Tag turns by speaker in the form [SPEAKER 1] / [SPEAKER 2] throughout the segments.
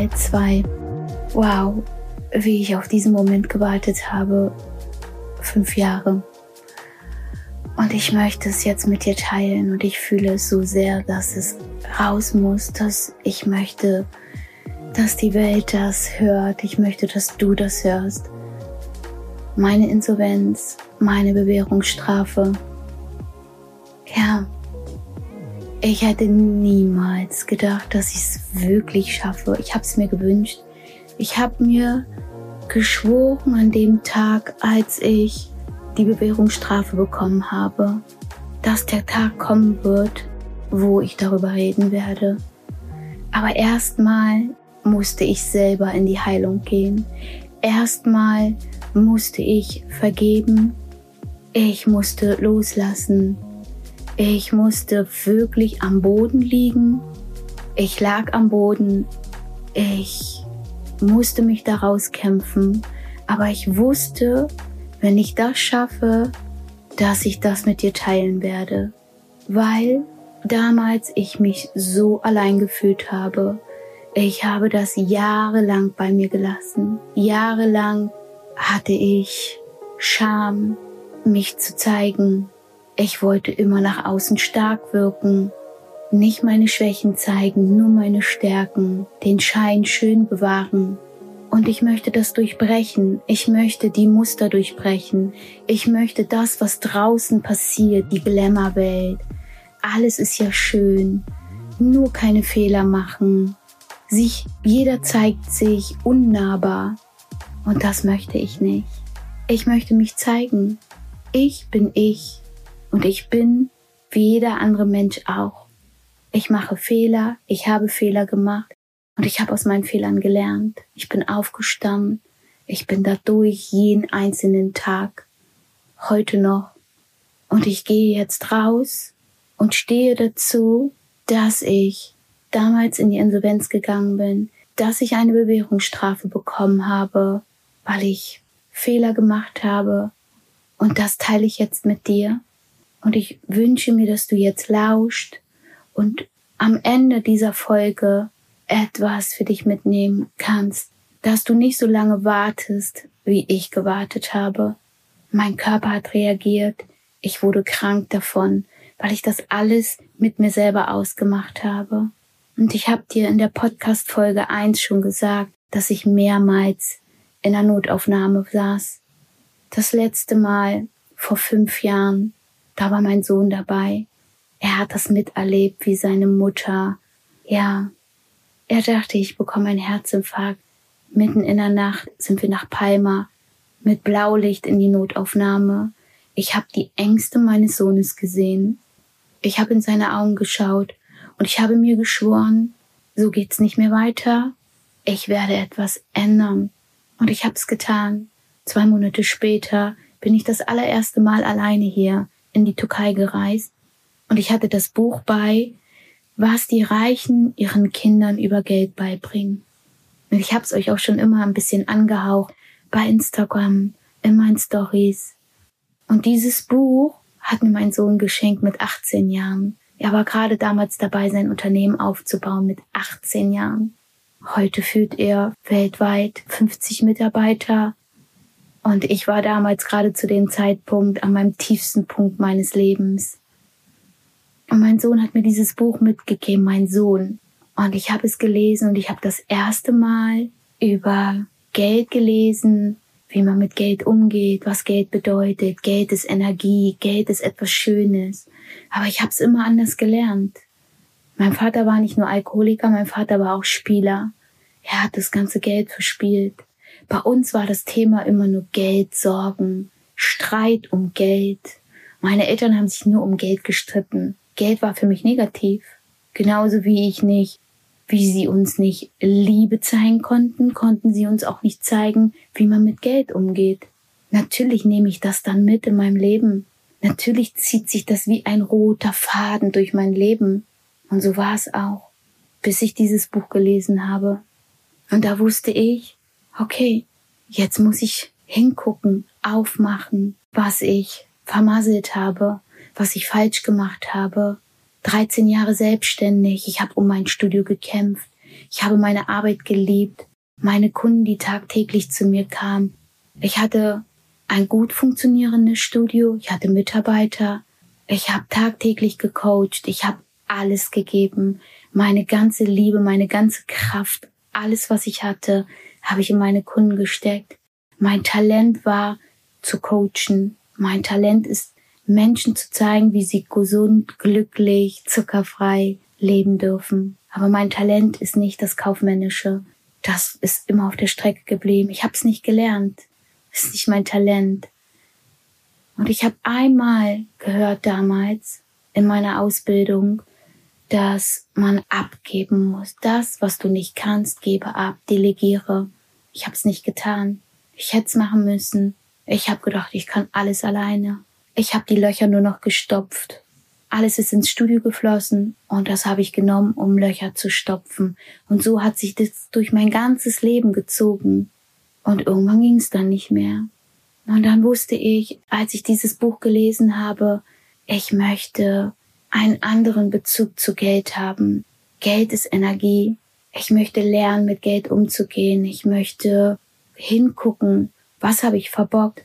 [SPEAKER 1] Teil 2. Wow, wie ich auf diesen Moment gewartet habe. Fünf Jahre. Und ich möchte es jetzt mit dir teilen und ich fühle es so sehr, dass es raus muss, dass ich möchte, dass die Welt das hört. Ich möchte, dass du das hörst. Meine Insolvenz, meine Bewährungsstrafe. Ja, ich hätte niemals gedacht, dass ich es wirklich schaffe. Ich habe es mir gewünscht. Ich habe mir geschworen an dem Tag, als ich die Bewährungsstrafe bekommen habe, dass der Tag kommen wird, wo ich darüber reden werde. Aber erstmal musste ich selber in die Heilung gehen. Erstmal musste ich vergeben. Ich musste loslassen. Ich musste wirklich am Boden liegen. Ich lag am Boden. Ich musste mich daraus kämpfen. Aber ich wusste, wenn ich das schaffe, dass ich das mit dir teilen werde. Weil damals ich mich so allein gefühlt habe. Ich habe das jahrelang bei mir gelassen. Jahrelang hatte ich Scham, mich zu zeigen, ich wollte immer nach außen stark wirken, nicht meine Schwächen zeigen, nur meine Stärken, den Schein schön bewahren. Und ich möchte das durchbrechen. Ich möchte die Muster durchbrechen. Ich möchte das, was draußen passiert, die Glamour-Welt. Alles ist ja schön. Nur keine Fehler machen. Sich, jeder zeigt sich unnahbar. Und das möchte ich nicht. Ich möchte mich zeigen. Ich bin ich. Und ich bin wie jeder andere Mensch auch. Ich mache Fehler, ich habe Fehler gemacht und ich habe aus meinen Fehlern gelernt. Ich bin aufgestanden, ich bin dadurch jeden einzelnen Tag, heute noch. Und ich gehe jetzt raus und stehe dazu, dass ich damals in die Insolvenz gegangen bin, dass ich eine Bewährungsstrafe bekommen habe, weil ich Fehler gemacht habe. Und das teile ich jetzt mit dir. Und ich wünsche mir, dass du jetzt lauscht und am Ende dieser Folge etwas für dich mitnehmen kannst, dass du nicht so lange wartest, wie ich gewartet habe. Mein Körper hat reagiert, ich wurde krank davon, weil ich das alles mit mir selber ausgemacht habe. Und ich habe dir in der Podcast Folge 1 schon gesagt, dass ich mehrmals in der Notaufnahme saß. Das letzte Mal vor fünf Jahren da war mein Sohn dabei. Er hat das miterlebt, wie seine Mutter, ja, er dachte, ich bekomme einen Herzinfarkt. Mitten in der Nacht sind wir nach Palma mit Blaulicht in die Notaufnahme. Ich habe die Ängste meines Sohnes gesehen. Ich habe in seine Augen geschaut und ich habe mir geschworen, so geht's nicht mehr weiter. Ich werde etwas ändern. Und ich habe es getan. Zwei Monate später bin ich das allererste Mal alleine hier in die Türkei gereist und ich hatte das Buch bei, was die Reichen ihren Kindern über Geld beibringen. Und ich habe es euch auch schon immer ein bisschen angehaucht bei Instagram, in meinen Stories. Und dieses Buch hat mir mein Sohn geschenkt mit 18 Jahren. Er war gerade damals dabei, sein Unternehmen aufzubauen mit 18 Jahren. Heute führt er weltweit 50 Mitarbeiter und ich war damals gerade zu dem Zeitpunkt an meinem tiefsten Punkt meines Lebens. Und mein Sohn hat mir dieses Buch mitgegeben, mein Sohn. Und ich habe es gelesen und ich habe das erste Mal über Geld gelesen, wie man mit Geld umgeht, was Geld bedeutet. Geld ist Energie, Geld ist etwas Schönes. Aber ich habe es immer anders gelernt. Mein Vater war nicht nur Alkoholiker, mein Vater war auch Spieler. Er hat das ganze Geld verspielt. Bei uns war das Thema immer nur Geld, Sorgen, Streit um Geld. Meine Eltern haben sich nur um Geld gestritten. Geld war für mich negativ. Genauso wie ich nicht, wie sie uns nicht Liebe zeigen konnten, konnten sie uns auch nicht zeigen, wie man mit Geld umgeht. Natürlich nehme ich das dann mit in meinem Leben. Natürlich zieht sich das wie ein roter Faden durch mein Leben. Und so war es auch, bis ich dieses Buch gelesen habe. Und da wusste ich, okay, jetzt muss ich hingucken, aufmachen, was ich vermasselt habe, was ich falsch gemacht habe. 13 Jahre selbstständig, ich habe um mein Studio gekämpft. Ich habe meine Arbeit geliebt, meine Kunden, die tagtäglich zu mir kamen. Ich hatte ein gut funktionierendes Studio, ich hatte Mitarbeiter, ich habe tagtäglich gecoacht, ich habe alles gegeben, meine ganze Liebe, meine ganze Kraft, alles, was ich hatte, habe ich in meine Kunden gesteckt. Mein Talent war zu coachen. Mein Talent ist, Menschen zu zeigen, wie sie gesund, glücklich, zuckerfrei leben dürfen. Aber mein Talent ist nicht das Kaufmännische. Das ist immer auf der Strecke geblieben. Ich habe es nicht gelernt. Das ist nicht mein Talent. Und ich habe einmal gehört damals in meiner Ausbildung, dass man abgeben muss. Das, was du nicht kannst, gebe ab, delegiere. Ich habe es nicht getan. Ich hätte es machen müssen. Ich habe gedacht, ich kann alles alleine. Ich habe die Löcher nur noch gestopft. Alles ist ins Studio geflossen und das habe ich genommen, um Löcher zu stopfen. Und so hat sich das durch mein ganzes Leben gezogen. Und irgendwann ging es dann nicht mehr. Und dann wusste ich, als ich dieses Buch gelesen habe, ich möchte einen anderen Bezug zu Geld haben. Geld ist Energie. Ich möchte lernen, mit Geld umzugehen. Ich möchte hingucken, was habe ich verbockt.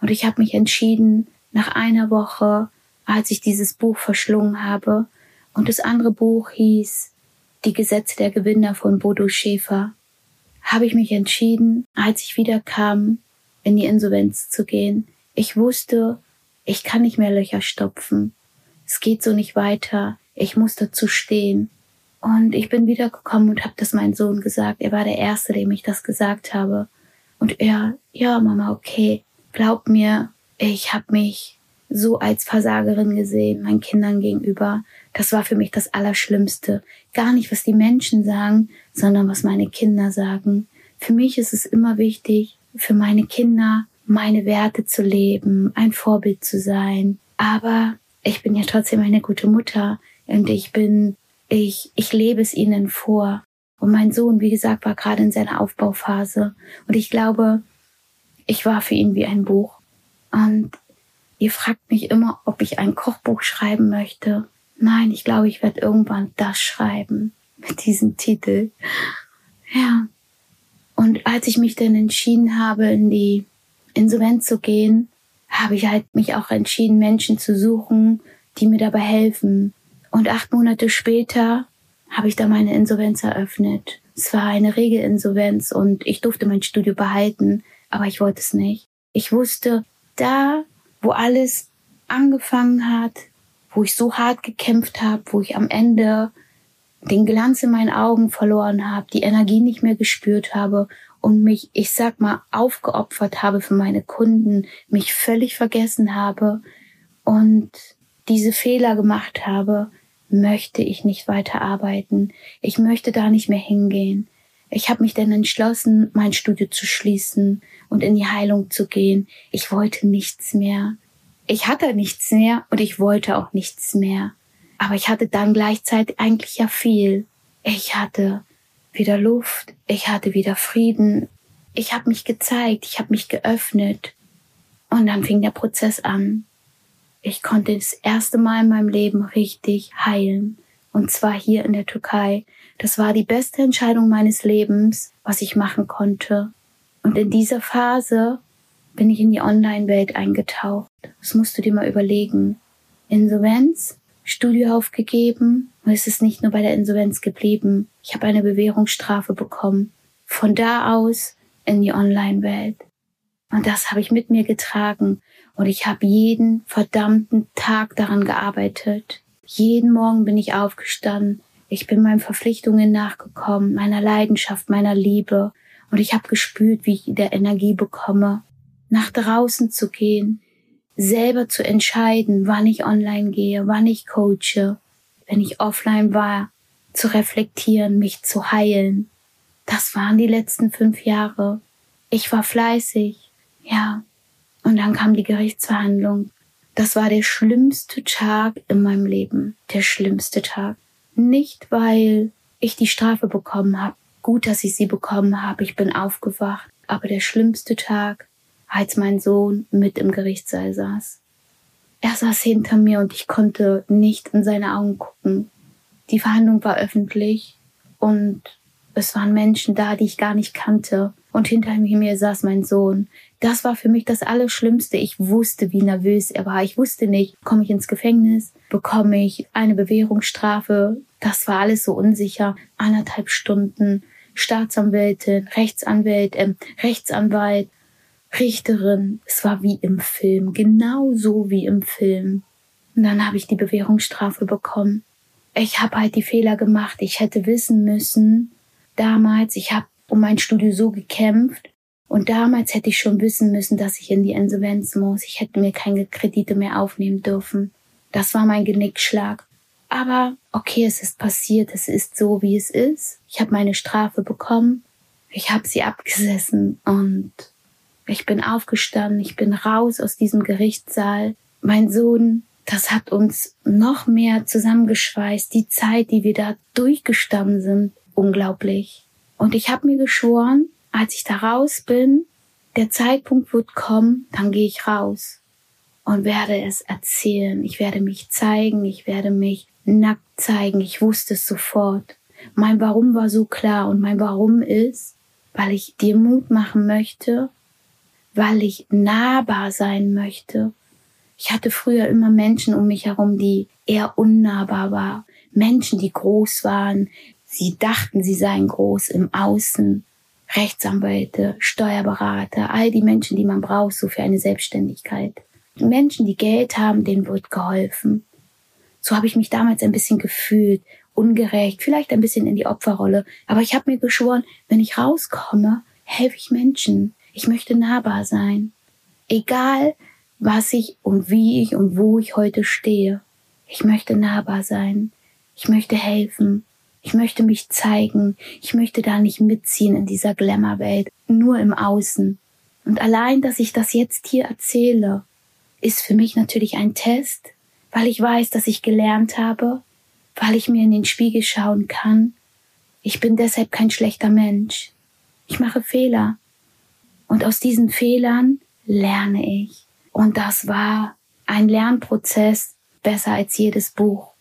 [SPEAKER 1] Und ich habe mich entschieden, nach einer Woche, als ich dieses Buch verschlungen habe, und das andere Buch hieß Die Gesetze der Gewinner von Bodo Schäfer, habe ich mich entschieden, als ich wieder kam, in die Insolvenz zu gehen. Ich wusste, ich kann nicht mehr Löcher stopfen es geht so nicht weiter, ich muss dazu stehen. Und ich bin wiedergekommen und habe das meinem Sohn gesagt. Er war der Erste, dem ich das gesagt habe. Und er, ja, Mama, okay, glaub mir, ich habe mich so als Versagerin gesehen, meinen Kindern gegenüber. Das war für mich das Allerschlimmste. Gar nicht, was die Menschen sagen, sondern was meine Kinder sagen. Für mich ist es immer wichtig, für meine Kinder meine Werte zu leben, ein Vorbild zu sein. Aber ich bin ja trotzdem eine gute Mutter und ich bin, ich, ich lebe es ihnen vor. Und mein Sohn, wie gesagt, war gerade in seiner Aufbauphase. Und ich glaube, ich war für ihn wie ein Buch. Und ihr fragt mich immer, ob ich ein Kochbuch schreiben möchte. Nein, ich glaube, ich werde irgendwann das schreiben mit diesem Titel. Ja. Und als ich mich dann entschieden habe, in die Insolvenz zu gehen, habe ich halt mich auch entschieden, Menschen zu suchen, die mir dabei helfen. Und acht Monate später habe ich da meine Insolvenz eröffnet. Es war eine Regelinsolvenz und ich durfte mein Studio behalten, aber ich wollte es nicht. Ich wusste, da, wo alles angefangen hat, wo ich so hart gekämpft habe, wo ich am Ende den Glanz in meinen Augen verloren habe, die Energie nicht mehr gespürt habe und mich, ich sag mal, aufgeopfert habe für meine Kunden, mich völlig vergessen habe und diese Fehler gemacht habe, möchte ich nicht weiter arbeiten. Ich möchte da nicht mehr hingehen. Ich habe mich dann entschlossen, mein Studio zu schließen und in die Heilung zu gehen. Ich wollte nichts mehr. Ich hatte nichts mehr und ich wollte auch nichts mehr. Aber ich hatte dann gleichzeitig eigentlich ja viel. Ich hatte wieder Luft, ich hatte wieder Frieden, ich habe mich gezeigt, ich habe mich geöffnet und dann fing der Prozess an. Ich konnte das erste Mal in meinem Leben richtig heilen und zwar hier in der Türkei. Das war die beste Entscheidung meines Lebens, was ich machen konnte. Und in dieser Phase bin ich in die Online-Welt eingetaucht. Das musst du dir mal überlegen. Insolvenz, Studio aufgegeben und es ist nicht nur bei der Insolvenz geblieben. Ich habe eine Bewährungsstrafe bekommen. Von da aus in die Online-Welt. Und das habe ich mit mir getragen. Und ich habe jeden verdammten Tag daran gearbeitet. Jeden Morgen bin ich aufgestanden. Ich bin meinen Verpflichtungen nachgekommen, meiner Leidenschaft, meiner Liebe. Und ich habe gespürt, wie ich wieder Energie bekomme, nach draußen zu gehen, selber zu entscheiden, wann ich online gehe, wann ich coache, wenn ich offline war, zu reflektieren, mich zu heilen. Das waren die letzten fünf Jahre. Ich war fleißig, ja. Und dann kam die Gerichtsverhandlung. Das war der schlimmste Tag in meinem Leben. Der schlimmste Tag. Nicht, weil ich die Strafe bekommen habe. Gut, dass ich sie bekommen habe. Ich bin aufgewacht. Aber der schlimmste Tag als mein Sohn mit im Gerichtssaal saß. Er saß hinter mir und ich konnte nicht in seine Augen gucken. Die Verhandlung war öffentlich und es waren Menschen da, die ich gar nicht kannte. Und hinter mir saß mein Sohn. Das war für mich das Allerschlimmste. Ich wusste, wie nervös er war. Ich wusste nicht, komme ich ins Gefängnis, bekomme ich eine Bewährungsstrafe. Das war alles so unsicher. Anderthalb Stunden. Staatsanwältin, Rechtsanwalt, äh, Rechtsanwalt, Richterin. Es war wie im Film, genau so wie im Film. Und dann habe ich die Bewährungsstrafe bekommen. Ich habe halt die Fehler gemacht. Ich hätte wissen müssen, damals, ich habe um mein Studio so gekämpft und damals hätte ich schon wissen müssen, dass ich in die Insolvenz muss. Ich hätte mir keine Kredite mehr aufnehmen dürfen. Das war mein Genickschlag. Aber okay, es ist passiert, es ist so, wie es ist. Ich habe meine Strafe bekommen. Ich habe sie abgesessen und ich bin aufgestanden, ich bin raus aus diesem Gerichtssaal. Mein Sohn, das hat uns noch mehr zusammengeschweißt. Die Zeit, die wir da durchgestanden sind, unglaublich. Und ich habe mir geschworen, als ich da raus bin, der Zeitpunkt wird kommen, dann gehe ich raus und werde es erzählen. Ich werde mich zeigen, ich werde mich nackt zeigen. Ich wusste es sofort. Mein Warum war so klar und mein Warum ist, weil ich dir Mut machen möchte, weil ich nahbar sein möchte. Ich hatte früher immer Menschen um mich herum, die eher unnahbar waren. Menschen, die groß waren. Sie dachten, sie seien groß im Außen. Rechtsanwälte, Steuerberater, all die Menschen, die man braucht, so für eine Selbstständigkeit. Menschen, die Geld haben, denen wird geholfen. So habe ich mich damals ein bisschen gefühlt, ungerecht, vielleicht ein bisschen in die Opferrolle. Aber ich habe mir geschworen, wenn ich rauskomme, helfe ich Menschen. Ich möchte nahbar sein. Egal, was ich und wie ich und wo ich heute stehe. Ich möchte nahbar sein. Ich möchte helfen. Ich möchte mich zeigen. Ich möchte da nicht mitziehen in dieser Glamour-Welt, nur im Außen. Und allein, dass ich das jetzt hier erzähle, ist für mich natürlich ein Test, weil ich weiß, dass ich gelernt habe, weil ich mir in den Spiegel schauen kann. Ich bin deshalb kein schlechter Mensch. Ich mache Fehler. Und aus diesen Fehlern lerne ich. Und das war ein Lernprozess besser als jedes Buch.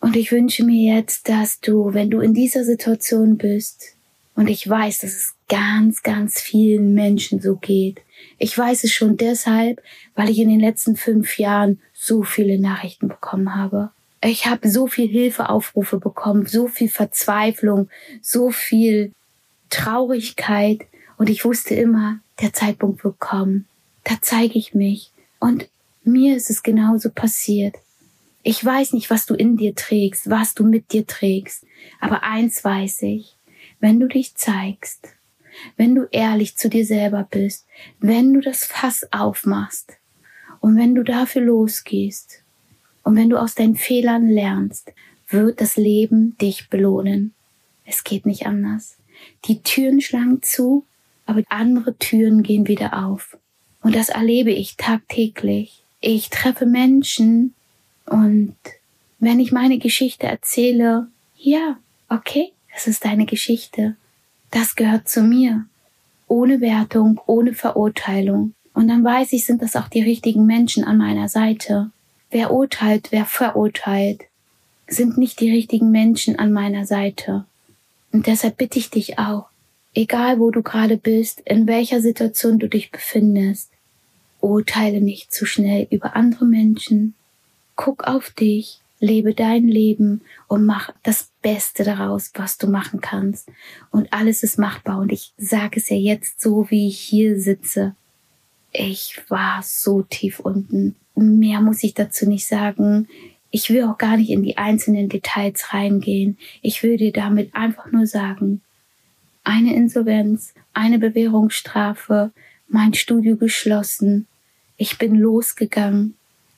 [SPEAKER 1] Und ich wünsche mir jetzt, dass du, wenn du in dieser Situation bist, und ich weiß, dass es ganz, ganz vielen Menschen so geht. Ich weiß es schon deshalb, weil ich in den letzten fünf Jahren so viele Nachrichten bekommen habe. Ich habe so viel Hilfeaufrufe bekommen, so viel Verzweiflung, so viel Traurigkeit und ich wusste immer, der Zeitpunkt wird kommen. Da zeige ich mich. Und mir ist es genauso passiert. Ich weiß nicht, was du in dir trägst, was du mit dir trägst, aber eins weiß ich, wenn du dich zeigst, wenn du ehrlich zu dir selber bist, wenn du das Fass aufmachst und wenn du dafür losgehst und wenn du aus deinen Fehlern lernst, wird das Leben dich belohnen. Es geht nicht anders. Die Türen schlagen zu, aber andere Türen gehen wieder auf. Und das erlebe ich tagtäglich. Ich treffe Menschen, und wenn ich meine Geschichte erzähle, ja, okay, es ist deine Geschichte. Das gehört zu mir. Ohne Wertung, ohne Verurteilung. Und dann weiß ich, sind das auch die richtigen Menschen an meiner Seite. Wer urteilt, wer verurteilt, sind nicht die richtigen Menschen an meiner Seite. Und deshalb bitte ich dich auch, egal wo du gerade bist, in welcher Situation du dich befindest, urteile nicht zu schnell über andere Menschen, guck auf dich, lebe dein Leben und mach das Beste daraus, was du machen kannst. Und alles ist machbar. Und ich sage es ja jetzt so, wie ich hier sitze. Ich war so tief unten. Mehr muss ich dazu nicht sagen. Ich will auch gar nicht in die einzelnen Details reingehen. Ich will dir damit einfach nur sagen, eine Insolvenz, eine Bewährungsstrafe, mein Studio geschlossen. Ich bin losgegangen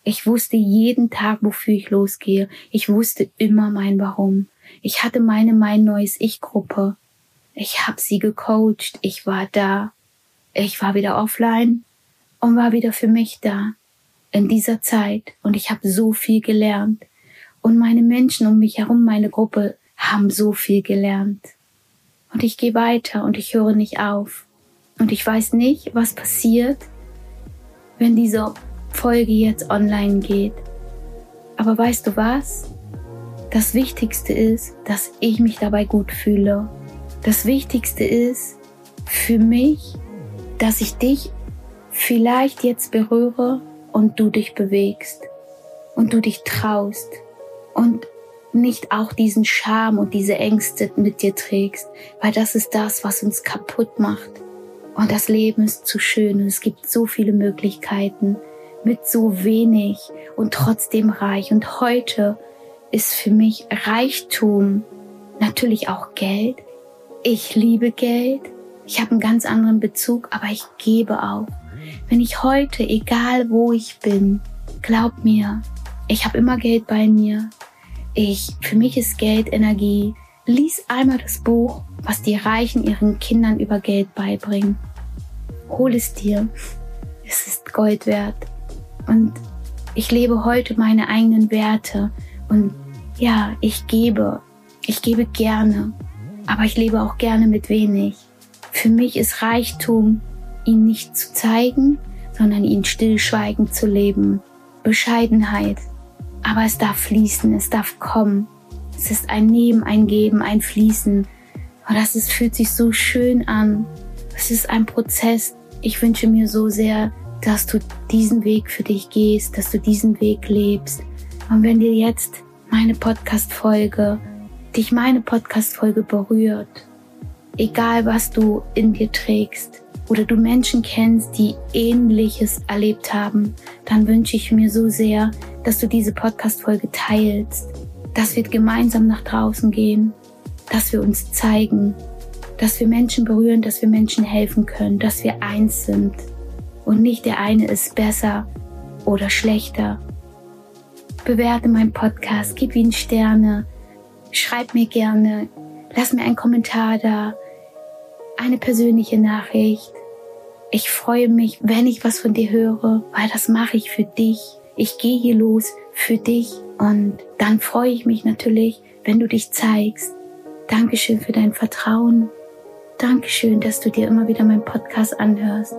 [SPEAKER 1] ich wusste jeden Tag, wofür ich losgehe. Ich wusste immer mein Warum. Ich hatte meine Mein Neues Ich-Gruppe. Ich habe sie gecoacht. Ich war da. Ich war wieder offline und war wieder für mich da. In dieser Zeit. Und ich habe so viel gelernt. Und meine Menschen um mich herum, meine Gruppe, haben so viel gelernt. Und ich gehe weiter und ich höre nicht auf. Und ich weiß nicht, was passiert, wenn diese Folge jetzt online geht. Aber weißt du was? Das Wichtigste ist, dass ich mich dabei gut fühle. Das Wichtigste ist für mich, dass ich dich vielleicht jetzt berühre und du dich bewegst und du dich traust und nicht auch diesen Scham und diese Ängste mit dir trägst, weil das ist das, was uns kaputt macht. Und das Leben ist zu schön und es gibt so viele Möglichkeiten mit so wenig und trotzdem reich. Und heute ist für mich Reichtum natürlich auch Geld. Ich liebe Geld. Ich habe einen ganz anderen Bezug, aber ich gebe auch. Wenn ich heute, egal wo ich bin, glaub mir, ich habe immer Geld bei mir. Ich, für mich ist Geld Energie. Lies einmal das Buch, was die Reichen ihren Kindern über Geld beibringen. Hol es dir. Es ist Gold wert. Und ich lebe heute meine eigenen Werte. Und ja, ich gebe. Ich gebe gerne. Aber ich lebe auch gerne mit wenig. Für mich ist Reichtum, ihn nicht zu zeigen, sondern ihn stillschweigend zu leben. Bescheidenheit. Aber es darf fließen, es darf kommen. Es ist ein Nehmen, ein Geben, ein Fließen. Und das ist, fühlt sich so schön an. Es ist ein Prozess. Ich wünsche mir so sehr, dass du diesen Weg für dich gehst, dass du diesen Weg lebst. Und wenn dir jetzt meine Podcast-Folge, dich meine Podcast-Folge berührt, egal was du in dir trägst, oder du Menschen kennst, die ähnliches erlebt haben, dann wünsche ich mir so sehr, dass du diese Podcast-Folge teilst, dass wir gemeinsam nach draußen gehen, dass wir uns zeigen, dass wir Menschen berühren, dass wir Menschen helfen können, dass wir eins sind und nicht der eine ist besser oder schlechter. Bewerte meinen Podcast, gib ihn Sterne, schreib mir gerne, lass mir einen Kommentar da, eine persönliche Nachricht. Ich freue mich, wenn ich was von dir höre, weil das mache ich für dich. Ich gehe hier los für dich und dann freue ich mich natürlich, wenn du dich zeigst. Dankeschön für dein Vertrauen. Dankeschön, dass du dir immer wieder meinen Podcast anhörst.